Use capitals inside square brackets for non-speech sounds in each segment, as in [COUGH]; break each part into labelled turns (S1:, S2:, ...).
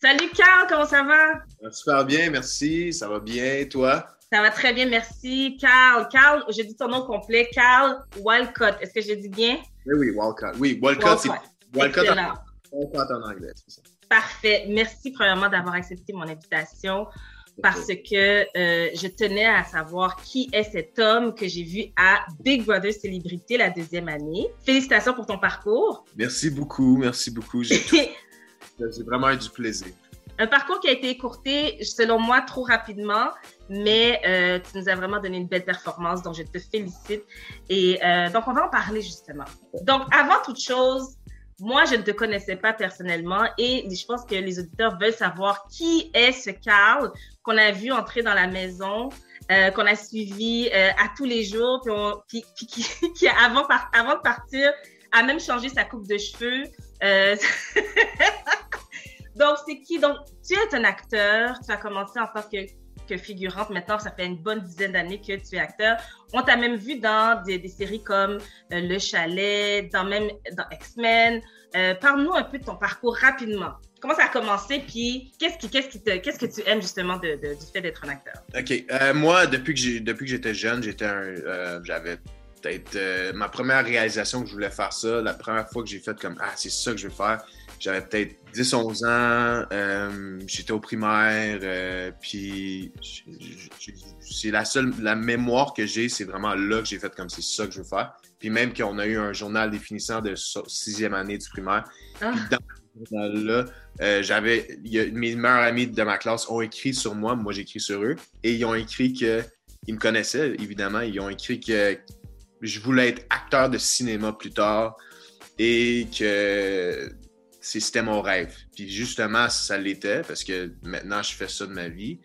S1: Salut Carl, comment ça va?
S2: super bien, merci. Ça va bien, toi?
S1: Ça va très bien, merci. Carl, Carl, je dis ton nom complet, Carl Walcott. Est-ce que je dis bien?
S2: Oui, oui, Walcott. Oui, Walcott, c'est Walcott en, en anglais, c'est ça.
S1: Parfait. Merci premièrement d'avoir accepté mon invitation parce que euh, je tenais à savoir qui est cet homme que j'ai vu à Big Brother Célébrité la deuxième année. Félicitations pour ton parcours.
S2: Merci beaucoup, merci beaucoup. J'ai [LAUGHS] vraiment eu du plaisir.
S1: Un parcours qui a été écourté, selon moi, trop rapidement, mais euh, tu nous as vraiment donné une belle performance, donc je te félicite. Et euh, donc, on va en parler justement. Donc, avant toute chose, moi, je ne te connaissais pas personnellement et je pense que les auditeurs veulent savoir qui est ce Carl qu'on a vu entrer dans la maison, euh, qu'on a suivi à tous les jours, puis, qui, [LAUGHS] avant de partir, a même changé sa coupe de cheveux. [LAUGHS] Donc, c'est qui? Donc, tu es un acteur, tu as commencé en tant que que figurante. Maintenant, ça fait une bonne dizaine d'années que tu es acteur. On t'a même vu dans des, séries comme euh, Le Chalet, dans même dans X-Men. Euh, parle-nous un peu de ton parcours rapidement. Comment ça a commencé, puis qu'est-ce qui, qu'est-ce que tu aimes justement du fait d'être un acteur?
S2: Ok, euh, moi depuis que j'ai, depuis j'étais jeune, j'étais j'avais peut-être ma première réalisation que je voulais faire ça. La première fois que j'ai fait comme ah c'est ça que je veux faire j'avais peut-être 10-11 ans, euh, j'étais au primaire, euh, puis c'est la seule, la mémoire que j'ai, c'est vraiment là que j'ai fait comme c'est ça que je veux faire. Puis même qu'on a eu un journal définissant de sixième année du primaire. Ah. Dans ce journal-là, euh, j'avais, mes meilleurs amis de ma classe ont écrit sur moi, moi j'ai écrit sur eux, et ils ont écrit que, ils me connaissaient évidemment, ils ont écrit que je voulais être acteur de cinéma plus tard et que c'était mon rêve. Puis justement, ça l'était parce que maintenant, je fais ça de ma vie.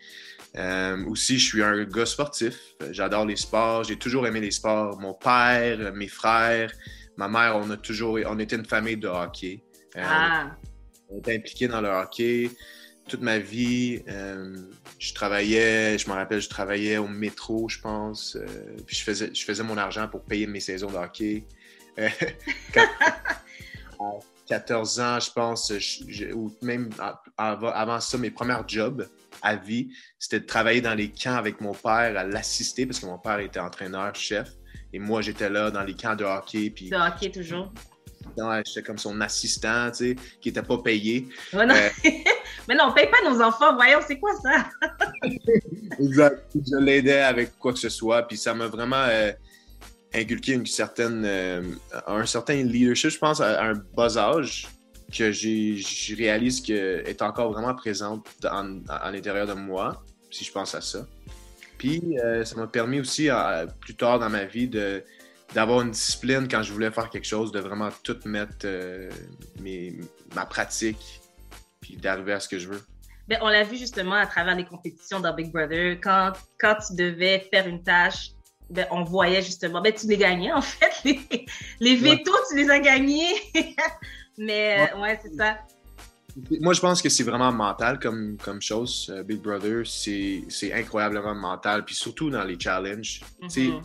S2: Euh, aussi, je suis un gars sportif. J'adore les sports. J'ai toujours aimé les sports. Mon père, mes frères, ma mère, on a toujours, on était une famille de hockey. Euh, ah. On était impliqués dans le hockey toute ma vie. Euh, je travaillais, je me rappelle, je travaillais au métro, je pense. puis je faisais, je faisais mon argent pour payer mes saisons de hockey. [LAUGHS] [LAUGHS] 14 ans, je pense, ou même avant ça, mes premiers jobs à vie, c'était de travailler dans les camps avec mon père, à l'assister, parce que mon père était entraîneur, chef, et moi, j'étais là dans les camps de hockey. Puis,
S1: de hockey, toujours.
S2: J'étais comme son assistant, tu sais, qui n'était pas payé.
S1: non. Euh, [LAUGHS] Mais non, on ne paye pas nos enfants, voyons, c'est quoi ça? [LAUGHS]
S2: exact. Je l'aidais avec quoi que ce soit, puis ça m'a vraiment... Euh, inculquer une certaine, euh, un certain leadership, je pense, à, un bas âge que je réalise que est encore vraiment présente à l'intérieur de moi, si je pense à ça. Puis euh, ça m'a permis aussi, plus tard dans ma vie, de d'avoir une discipline quand je voulais faire quelque chose, de vraiment tout mettre euh, mes, ma pratique, puis d'arriver à ce que je veux.
S1: Bien, on l'a vu justement à travers les compétitions dans Big Brother. Quand, quand tu devais faire une tâche, ben, on voyait justement, ben, tu les gagnais en fait. [LAUGHS] Les, les vétos, tu les as gagnés. [LAUGHS] Mais euh, ouais, c'est ça.
S2: Moi, je pense que c'est vraiment mental comme, comme chose. Euh, Big Brother, c'est incroyablement mental. Puis surtout dans les challenges. Mm-hmm.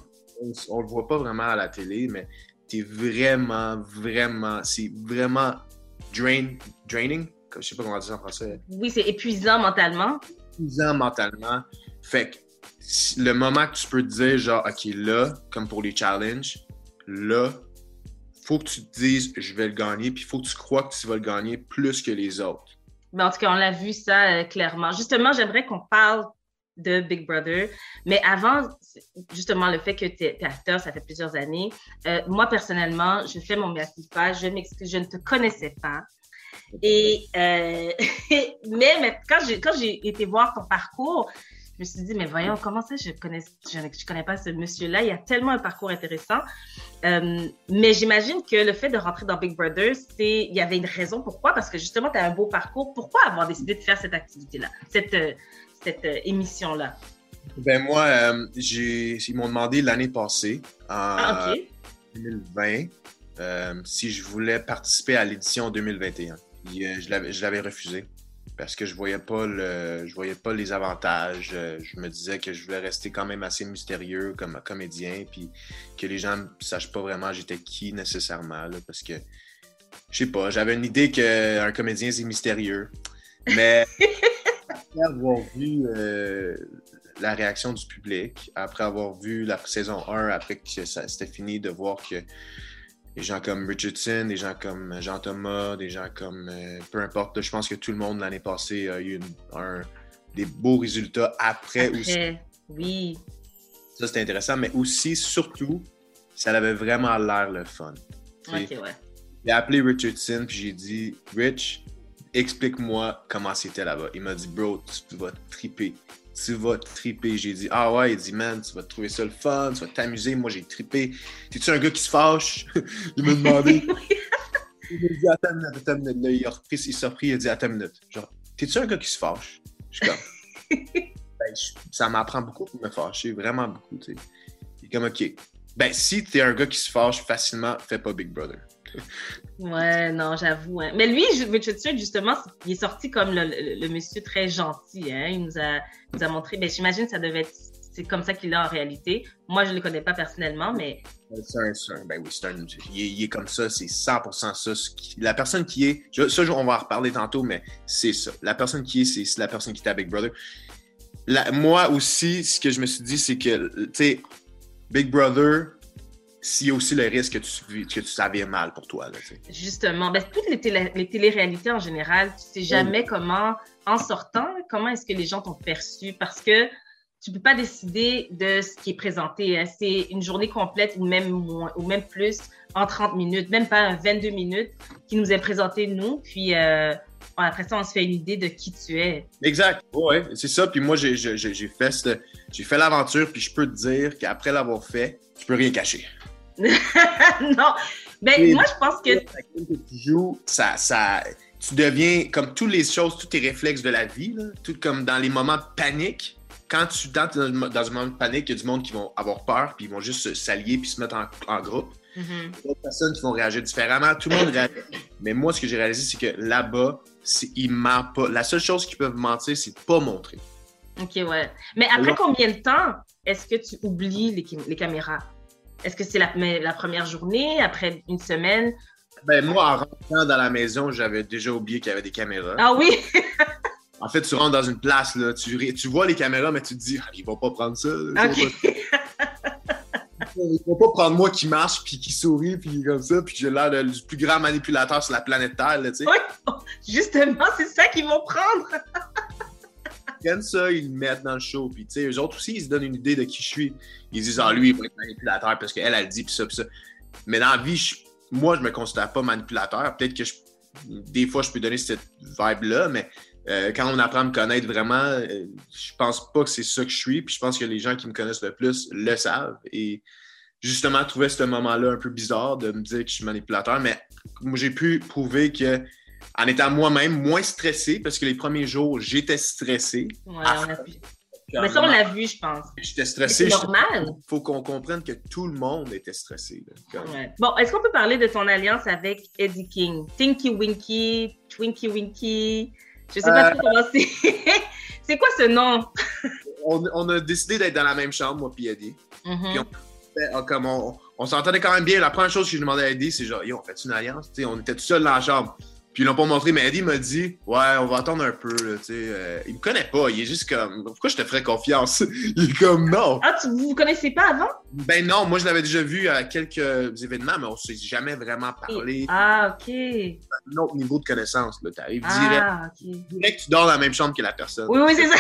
S2: On ne le voit pas vraiment à la télé, mais tu es vraiment, vraiment, c'est vraiment drain, draining. Je sais pas comment dire ça en français.
S1: Oui, c'est épuisant mentalement.
S2: Épuisant mentalement. Fait que le moment que tu peux te dire, genre, OK, là, comme pour les challenges, là, faut que tu te dises, je vais le gagner, puis il faut que tu crois que tu vas le gagner plus que les autres.
S1: Mais en tout cas, on l'a vu ça euh, clairement. Justement, j'aimerais qu'on parle de Big Brother. Mais avant, justement, le fait que tu es, acteur, ça fait plusieurs années. Euh, moi, personnellement, je fais mon pas, je m'excuse, je ne te connaissais pas. Et, euh, [LAUGHS] mais, mais, quand j'ai été voir ton parcours, je me suis dit, mais voyons, comment ça, je connais, je, connais pas ce monsieur-là? Il y a tellement un parcours intéressant. Euh, mais j'imagine que le fait de rentrer dans Big Brother, c'est, il y avait une raison pourquoi, parce que justement, tu as un beau parcours. Pourquoi avoir décidé de faire cette activité-là, cette, euh, cette euh, émission-là?
S2: Ben moi, j'ai, ils m'ont demandé l'année passée, en 2020, ah, si je voulais participer à l'édition 2021. je l'avais refusé parce que je voyais pas le, je voyais pas les avantages. Euh, je me disais que je voulais rester quand même assez mystérieux comme comédien, puis que les gens ne sachent pas vraiment j'étais qui nécessairement, parce que je sais pas, j'avais une idée qu'un comédien c'est mystérieux. Mais [LAUGHS] après avoir vu euh, la réaction du public, après avoir vu la saison 1, après que ça c'était fini, de voir que des gens comme Richardson, des gens comme Jean-Thomas, des gens comme euh, peu importe, je pense que tout le monde l'année passée a eu un, des beaux résultats après,
S1: Après,
S2: aussi.
S1: oui.
S2: Ça, c'était intéressant, mais aussi, surtout, ça avait vraiment l'air le fun.
S1: Ok, ouais.
S2: J'ai appelé Richardson, puis j'ai dit, Rich, explique-moi comment c'était là-bas. Il m'a dit, bro, tu vas triper. Tu vas triper. J'ai dit, ah ouais, il dit, man, tu vas trouver ça le fun, tu vas t'amuser. Moi, j'ai trippé. T'es-tu un gars qui se fâche? [LAUGHS] il m'a demandé. [LAUGHS] Il m'a dit, attends une minute, attends une minute. Là, il a repris, il s'est repris, il a dit, attends une minute. Genre, t'es-tu un gars qui se fâche? Je suis comme, [LAUGHS] ben, je- ça m'apprend beaucoup pour me fâcher, vraiment beaucoup, tu sais. Il est comme, ok. Ben, si t'es un gars qui se fâche facilement, fais pas Big Brother.
S1: Ouais, non, j'avoue. hein. Mais lui, justement, il est sorti comme le, monsieur très gentil. Hein. Il nous a, nous a montré. Ben, j'imagine que ça devait être. C'est comme ça qu'il est en réalité. Moi, je ne le connais pas personnellement, mais
S2: C'est un, un- ben un, il, est, comme ça, c'est 100% ça. la personne qui est, ça, on va en reparler tantôt, mais c'est ça. La personne qui est, c'est la personne qui à Big Brother. Moi aussi, ce que je me suis dit, c'est que, tu sais, Big Brother, s'il y a aussi le risque que tu, que tu savais mal pour toi. Là,
S1: justement, ben, toutes les, télé- les téléréalités en général, tu sais jamais comment, en sortant, comment est-ce que les gens t'ont perçu? Parce que tu peux pas décider de ce qui est présenté. hein. C'est une journée complète ou même moins, ou même plus en 30 minutes, même pas 22 minutes qui nous est présenté nous. Puis euh, après ça, on se fait une idée de qui tu es.
S2: Exact. Ouais, c'est ça. Puis moi, j'ai fait, j'ai fait l'aventure, puis je peux te dire qu'après l'avoir fait, tu peux rien cacher. [LAUGHS]
S1: non, ben
S2: Oui.
S1: moi je pense que
S2: tu joues, ça, ça, tu deviens comme toutes les choses, tous tes réflexes de la vie, là, tout comme dans les moments de panique. Quand tu dans, dans un moment de panique, il y a du monde qui vont avoir peur, puis ils vont juste s'allier puis se mettre en, en groupe.
S1: Mhm.
S2: D'autres personnes qui vont réagir différemment. Tout le monde réagit. Mais moi, ce que j'ai réalisé, c'est que là-bas, ils mentent pas. La seule chose qu'ils peuvent mentir, c'est de pas montrer.
S1: Ok, ouais. Mais après
S2: Alors-
S1: combien de temps est-ce que tu oublies les, cam- les caméras? Est-ce que c'est la, première journée, après une semaine?
S2: Ben, moi, en rentrant dans la maison, j'avais déjà oublié qu'il y avait des caméras.
S1: Ah oui! [LAUGHS]
S2: En fait, tu rentres dans une place, là, tu, tu vois les caméras, mais tu te dis, ah, ils vont pas prendre ça. là. Ils vont
S1: Ok.
S2: Ils vont pas prendre moi qui marche, puis qui sourit, puis comme ça, puis j'ai l'air du plus grand manipulateur sur la planète Terre, là, tu sais.
S1: Oui. [LAUGHS] Justement, c'est ça qu'ils vont prendre. [LAUGHS]
S2: Ça, ils le mettent dans le show, puis tu sais, eux autres aussi, ils se donnent une idée de qui je suis. Ils disent, ah, lui, il va être manipulateur parce qu'elle, elle dit, puis ça, puis ça. Mais dans la vie, moi, je me considère pas manipulateur. Peut-être que je- des fois, je peux donner cette vibe-là, mais euh, quand on apprend à me connaître vraiment, euh, je pense pas que c'est ça que je suis, puis je pense que les gens qui me connaissent le plus le savent. Et justement, trouver ce moment-là un peu bizarre de me dire que je suis manipulateur, mais j'ai pu prouver que en étant moi-même moins stressé, parce que les premiers jours, j'étais stressé.
S1: Ouais,
S2: Ah,
S1: on a vu. Mais ça, on l'a vu, je pense.
S2: J'étais stressé.
S1: C'est
S2: Il
S1: normal.
S2: faut qu'on comprenne que tout le monde était stressé. là. Comme-
S1: Ouais. Bon, est-ce qu'on peut parler de ton alliance avec Eddie King? Tinky Winky, Twinky Winky. Je sais pas
S2: Euh.
S1: trop comment c'est. [LAUGHS] c'est quoi ce nom?
S2: On, on a décidé d'être dans la même chambre, moi puis Eddie.
S1: Mhm.
S2: Puis Fait, ah, comme on, on s'entendait quand même bien. La première chose que j'ai demandé à Eddie, c'est genre, yo, on fait une alliance? On était tout seul dans la chambre. Puis ils l'ont pas montré, mais Eddie m'a dit, ouais, on va attendre un peu. Là, tu sais, euh, il me connaît pas. Il est juste comme, pourquoi je te ferais confiance? [LAUGHS] il est comme, non.
S1: Ah, tu, vous vous connaissez pas avant?
S2: Ben non, moi je l'avais déjà vu à quelques événements, mais on s'est jamais vraiment parlé.
S1: Ah, ok.
S2: Un autre niveau de connaissance. Là, t'arrives direct,
S1: Ah, ok.
S2: direct, tu dors dans la même chambre que la personne.
S1: Oui, oui, c'est ça.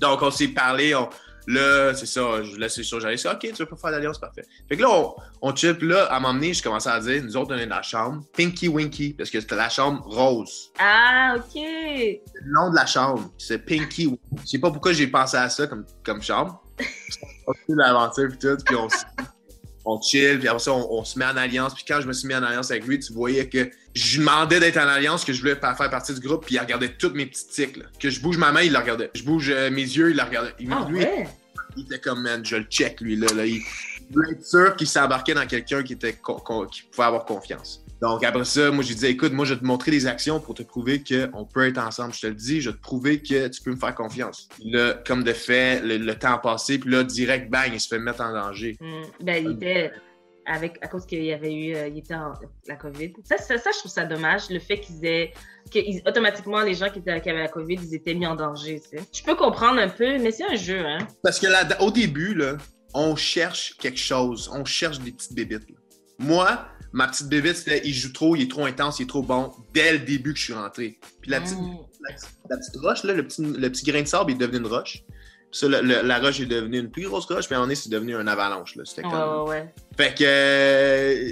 S2: Donc, on s'est parlé. On... Là, c'est ça. Je laisse sur j'allais dire, OK, tu veux pas faire l'alliance, parfait. Fait que là, on, on. Puis là, à un moment donné, je commençais à dire, nous autres, on est dans la chambre Pinky Winky, parce que c'était la chambre rose.
S1: Ah, ok.
S2: Le nom de la chambre, c'est Pinky Winky. Je sais pas pourquoi j'ai pensé à ça comme, comme chambre. [LAUGHS] on fait l'aventure, puis tout. Puis on, on chill, puis après ça, on, on se met en alliance. Puis quand je me suis mis en alliance avec lui, tu voyais que je lui demandais d'être en alliance, que je voulais pas faire partie du groupe, puis il regardait toutes mes petites tics. là. Que je bouge ma main, il la regardait. Je bouge euh, mes yeux, il la regardait. Il,
S1: Ah,
S2: lui,
S1: ouais.
S2: il était comme, man, je le check, lui, là. là. Il voulait être sûr qu'il s'embarquait dans quelqu'un qui, était qui pouvait avoir confiance. Donc, après ça, moi, j'ai dit, écoute, moi, je vais te montrer des actions pour te prouver qu'on peut être ensemble. Je te le dis, je vais te prouver que tu peux me faire confiance. Là, comme de fait, le, le temps a passé, puis là, direct, bang, il se fait mettre en danger.
S1: Hmm, Ben, il était. avec, à cause qu'il y avait eu, il était en, la COVID. Ça, ça, je trouve ça dommage, le fait qu'ils aient, que automatiquement, les gens qui, étaient, qui, avaient la COVID, ils étaient mis en danger, tu sais. Je peux comprendre un peu, mais c'est un jeu, hein.
S2: Parce que là, au début, là, on cherche quelque chose, on cherche des petites bébites. Moi, ma petite c'était il joue trop, il est trop intense, il est trop bon dès le début que je suis rentré. Puis la petite, mm. la, petite roche, là, le, petit, le petit grain de sable est devenu une roche ça, la roche est devenue une plus grosse roche, puis on est, c'est devenu un avalanche. Là. C'était comme...
S1: ouais, ouais.
S2: Fait que euh,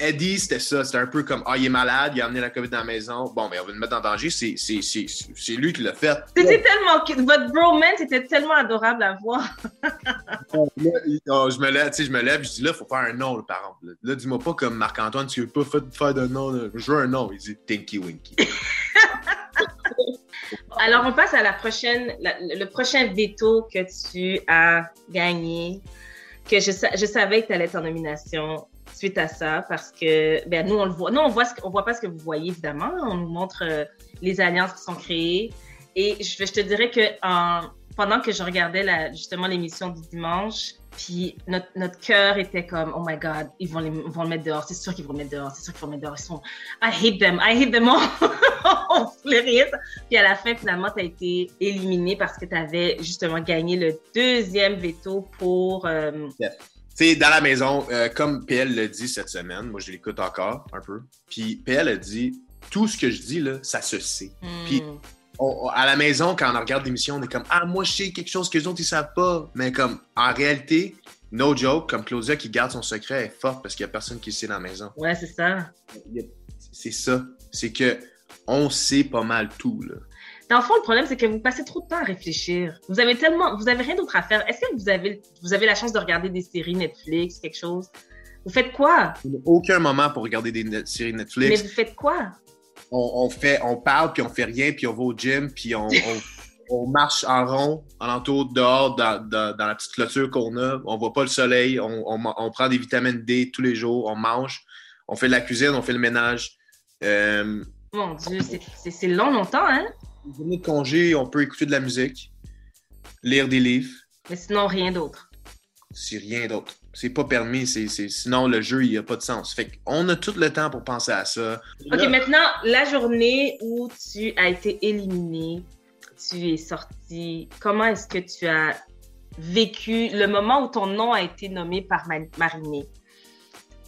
S2: Eddie, c'était ça. C'était un peu comme Ah, il est malade, il a amené la COVID dans la maison. Bon, mais on va le mettre en danger. C'est, c'est, c'est, c'est lui qui l'a fait.
S1: C'était tellement. Votre bromance était tellement adorable à voir. [LAUGHS]
S2: Oh, je me lève, tu sais, je me lève, je dis là, il faut faire un nom, par exemple. Là, dis-moi pas comme Marc-Antoine, tu veux pas faire de nom. Je veux un nom. Il dit Tinky Winky. [LAUGHS]
S1: Alors, on passe à la prochaine, le prochain veto que tu as gagné, que je, je savais que tu allais être en nomination suite à ça, parce que ben, nous, on le voit. Nous, on voit, ce, voit pas ce que vous voyez, évidemment. On nous montre euh, les alliances qui sont créées. Et je, te dirais que en, pendant que je regardais justement l'émission du dimanche, puis notre, notre cœur était comme, oh my God, ils vont, les, vont le mettre dehors. C'est sûr qu'ils vont le mettre dehors. C'est sûr qu'ils vont le mettre dehors. Ils sont, I hate them. I hate them all. [LAUGHS] On rien. Puis à la fin, finalement, tu as été éliminé parce que tu avais justement gagné le deuxième veto pour. Euh...
S2: sais, dans la maison, euh, comme PL l'a dit cette semaine, moi je l'écoute encore un peu. Puis PL a dit tout ce que je dis là, ça se sait. Puis à la maison, quand on regarde l'émission, on est comme Ah, moi, je sais quelque chose que les autres, ils savent pas. Mais comme, en réalité, no joke, comme Claudia qui garde son secret est forte parce qu'il n'y a personne qui sait dans la maison.
S1: Ouais, c'est ça.
S2: C'est ça. C'est que on sait pas mal tout, là.
S1: Dans le fond, le problème, c'est que vous passez trop de temps à réfléchir. Vous avez tellement, vous avez rien d'autre à faire. Est-ce que vous avez, vous avez la chance de regarder des séries Netflix, quelque chose? Vous faites quoi?
S2: Aucun moment pour regarder des séries Netflix.
S1: Mais vous faites quoi?
S2: On, fait, on parle, puis on fait rien, puis on va au gym, puis on, on, [LAUGHS] marche en rond, en entour dehors, dans, dans, la petite clôture qu'on a. On voit pas le soleil, on, prend des vitamines D tous les jours, on mange, on fait de la cuisine, on fait le ménage.
S1: Euh, Mon Dieu, c'est long, longtemps, hein?
S2: Une de congé, on peut écouter de la musique, lire des livres.
S1: Mais sinon, rien d'autre.
S2: C'est rien d'autre. C'est pas permis, c'est, sinon le jeu, il a pas de sens. Fait qu'on a tout le temps pour penser à ça.
S1: OK, maintenant, la journée où tu as été éliminé, tu es sorti, comment est-ce que tu as vécu le moment où ton nom a été nommé par Marinée?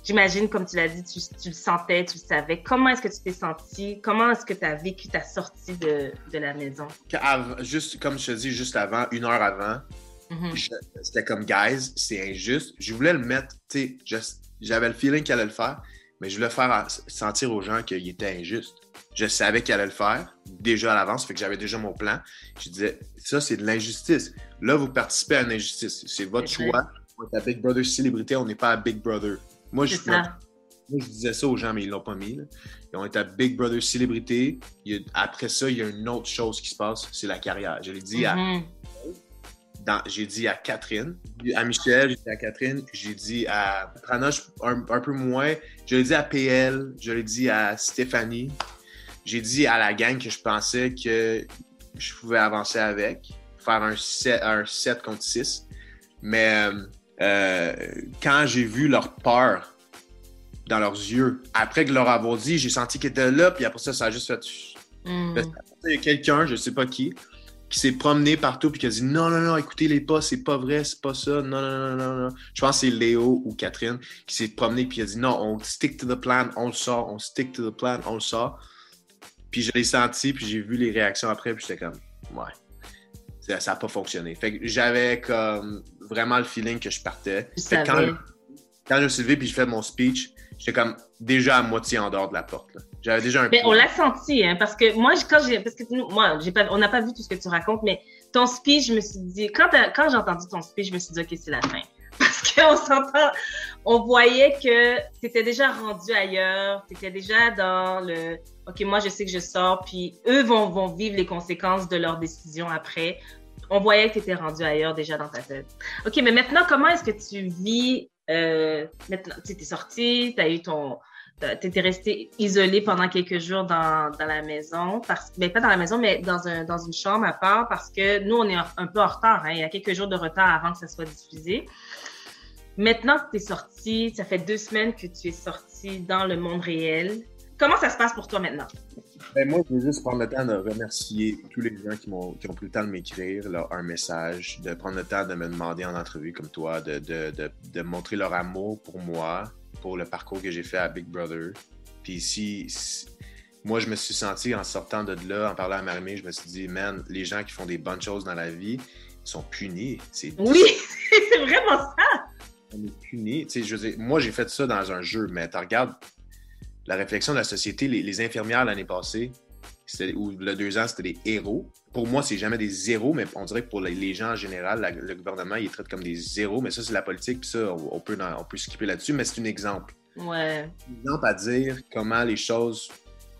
S1: J'imagine, comme tu l'as dit, tu, tu, le sentais, tu le savais. Comment est-ce que tu t'es senti? Comment est-ce que tu as vécu ta sortie de, de la maison?
S2: Juste, comme je te dis, juste avant, une heure avant, C'était comme, guys, c'est injuste. Je voulais le mettre, tu sais, j'avais le feeling qu'il allait le faire, mais je voulais faire sentir aux gens qu'il était injuste. Je savais qu'il allait le faire déjà à l'avance, fait que j'avais déjà mon plan. Je disais, ça, c'est de l'injustice. Là, vous participez à une injustice. C'est votre choix. On est à Big Brother célébrité, on n'est pas à Big Brother. Moi, je, je disais ça aux gens, mais ils l'ont pas mis. on est à Big Brother célébrité. après ça, il y a une autre chose qui se passe, c'est la carrière. Je l'ai dit à mm-hmm j'ai dit à Catherine, à Michel, j'ai dit à Catherine, j'ai dit à Pranoche un, peu moins, je l'ai dit à PL, je l'ai dit à Stéphanie, j'ai dit à la gang que je pensais que je pouvais avancer avec, faire un 7, un 7 contre 6. Mais euh, quand j'ai vu leur peur dans leurs yeux, après que leur avoir dit, j'ai senti qu'ils étaient là, puis après ça, ça a juste fait. Mm. Il y a quelqu'un, je sais pas qui, qui s'est promené partout puis qui a dit non, non, non, écoutez-les pas, c'est pas vrai, c'est pas ça, non, non, non, non, non. Je pense que c'est Léo ou Catherine qui s'est promené puis qui a dit non, on stick to the plan, on le sort, on stick to the plan, on le sort. Puis je l'ai senti puis j'ai vu les réactions après puis j'étais comme ouais. Ça n'a pas fonctionné. Fait que j'avais comme vraiment le feeling que je partais. Fait quand, quand je me suis levé puis j'ai fait mon speech, j'étais comme déjà à moitié en dehors de la porte. J'avais déjà un
S1: Mais on l'a senti, hein, parce que moi, quand j'ai, parce que moi, j'ai pas, on n'a pas vu tout ce que tu racontes, mais ton speech, je me suis dit, quand, quand j'ai entendu ton speech, je me suis dit, OK, c'est la fin. [LAUGHS] Parce qu'on s'entend, on voyait que tu étais déjà rendu ailleurs, tu étais déjà dans le, OK, moi, je sais que je sors, puis eux vont, vont vivre les conséquences de leur décision après. On voyait que tu étais rendu ailleurs déjà dans ta tête. OK, mais maintenant, comment est-ce que tu vis, euh, maintenant, tu es sorti, tu as eu ton, tu étais resté isolé pendant quelques jours dans, dans la maison, parce, mais ben, pas dans la maison, mais dans, un, dans une chambre à part, parce que nous, on est un peu en retard. Hein, il y a quelques jours de retard avant que ça soit diffusé. Maintenant que tu es sorti, ça fait deux semaines que tu es sorti dans le monde réel. Comment ça se passe pour toi maintenant?
S2: Ben, moi, je veux juste prendre le temps de remercier tous les gens qui, ont, qui ont pris le temps de m'écrire un message, de prendre le temps de me demander en entrevue comme toi, de, de, de montrer leur amour pour moi, pour le parcours que j'ai fait à Big Brother. Puis si, moi, je me suis senti en sortant de là, en parlant à Marimé, je me suis dit, man, les gens qui font des bonnes choses dans la vie sont punis.
S1: Oui, [LAUGHS] c'est vraiment ça.
S2: On est punis. Tu sais, je veux dire, moi, j'ai fait ça dans un jeu, mais tu regardes la réflexion de la société, les, infirmières l'année passée, ou le deux ans, c'était des héros. Pour moi, c'est jamais des zéros, mais on dirait que pour les, gens en général, le gouvernement, il les traite comme des zéros, mais ça, c'est la politique, puis ça, on, peut, on peut s'occuper là-dessus, mais c'est un exemple.
S1: Ouais.
S2: Un exemple à dire comment les choses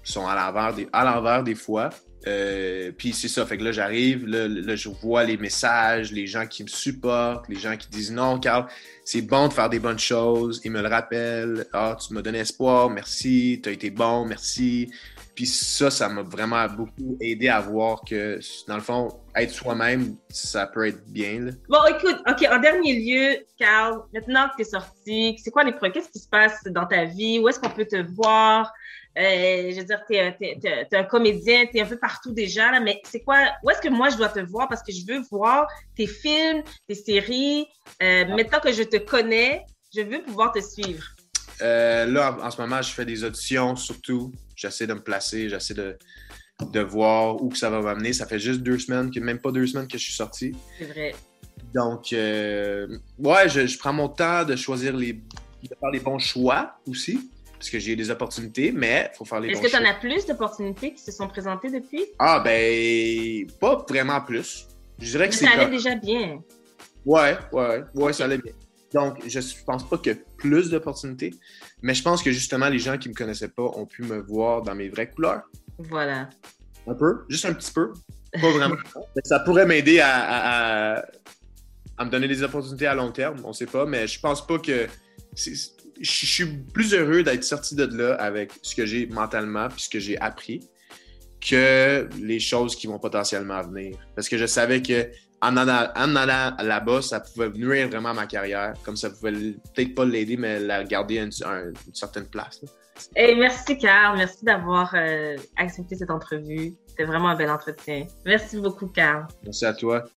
S2: sont à l'envers des, à l'envers des fois. Euh, puis c'est ça, fait que là j'arrive, là, je vois les messages, les gens qui me supportent, les gens qui disent non, Carl, c'est bon de faire des bonnes choses, ils me le rappellent, ah, tu m'as donné espoir, merci, tu as été bon, merci. Puis ça, ça m'a vraiment beaucoup aidé à voir que, dans le fond, être soi-même, ça peut être bien.
S1: Bon, écoute, OK, en dernier lieu, Carl, maintenant que tu es sorti, c'est quoi les projets? Qu'est-ce qui se passe dans ta vie? Où est-ce qu'on peut te voir? Euh, je veux dire, tu es, un comédien, tu es un peu partout déjà, là, mais c'est quoi, où est-ce que moi je dois te voir? Parce que je veux voir tes films, tes séries. Euh, maintenant que je te connais, je veux pouvoir te suivre.
S2: Euh, là, en, ce moment, je fais des auditions surtout. J'essaie de me placer, j'essaie de, de voir où que ça va m'amener. Ça fait juste deux semaines, même pas deux semaines que je suis sorti.
S1: C'est vrai.
S2: Donc, ouais, je, je, prends mon temps de choisir les, de faire les bons choix aussi parce que j'ai des opportunités, mais il faut faire les
S1: Est-ce que tu en as plus d'opportunités qui se sont présentées depuis?
S2: Ah, ben, pas vraiment plus. Je dirais que c'est.
S1: Ça allait déjà bien.
S2: Ouais, ouais, ouais, ça allait bien. Donc, je pense pas que plus d'opportunités, mais je pense que justement, les gens qui me connaissaient pas ont pu me voir dans mes vraies couleurs.
S1: Voilà.
S2: Un peu, juste un petit peu. Pas vraiment. [LAUGHS] ça pourrait m'aider à, à, à, me donner des opportunités à long terme, on sait pas, mais je pense pas que je suis plus heureux d'être sorti de là avec ce que j'ai mentalement puis ce que j'ai appris que les choses qui vont potentiellement venir. Parce que je savais que en allant, là-bas, ça pouvait nuire vraiment à ma carrière, comme ça pouvait peut-être pas l'aider, mais la garder à une, certaine place.
S1: Merci, Carl. Merci d'avoir euh, accepté cette entrevue. C'était vraiment un bel entretien. Merci beaucoup, Carl.
S2: Merci à toi.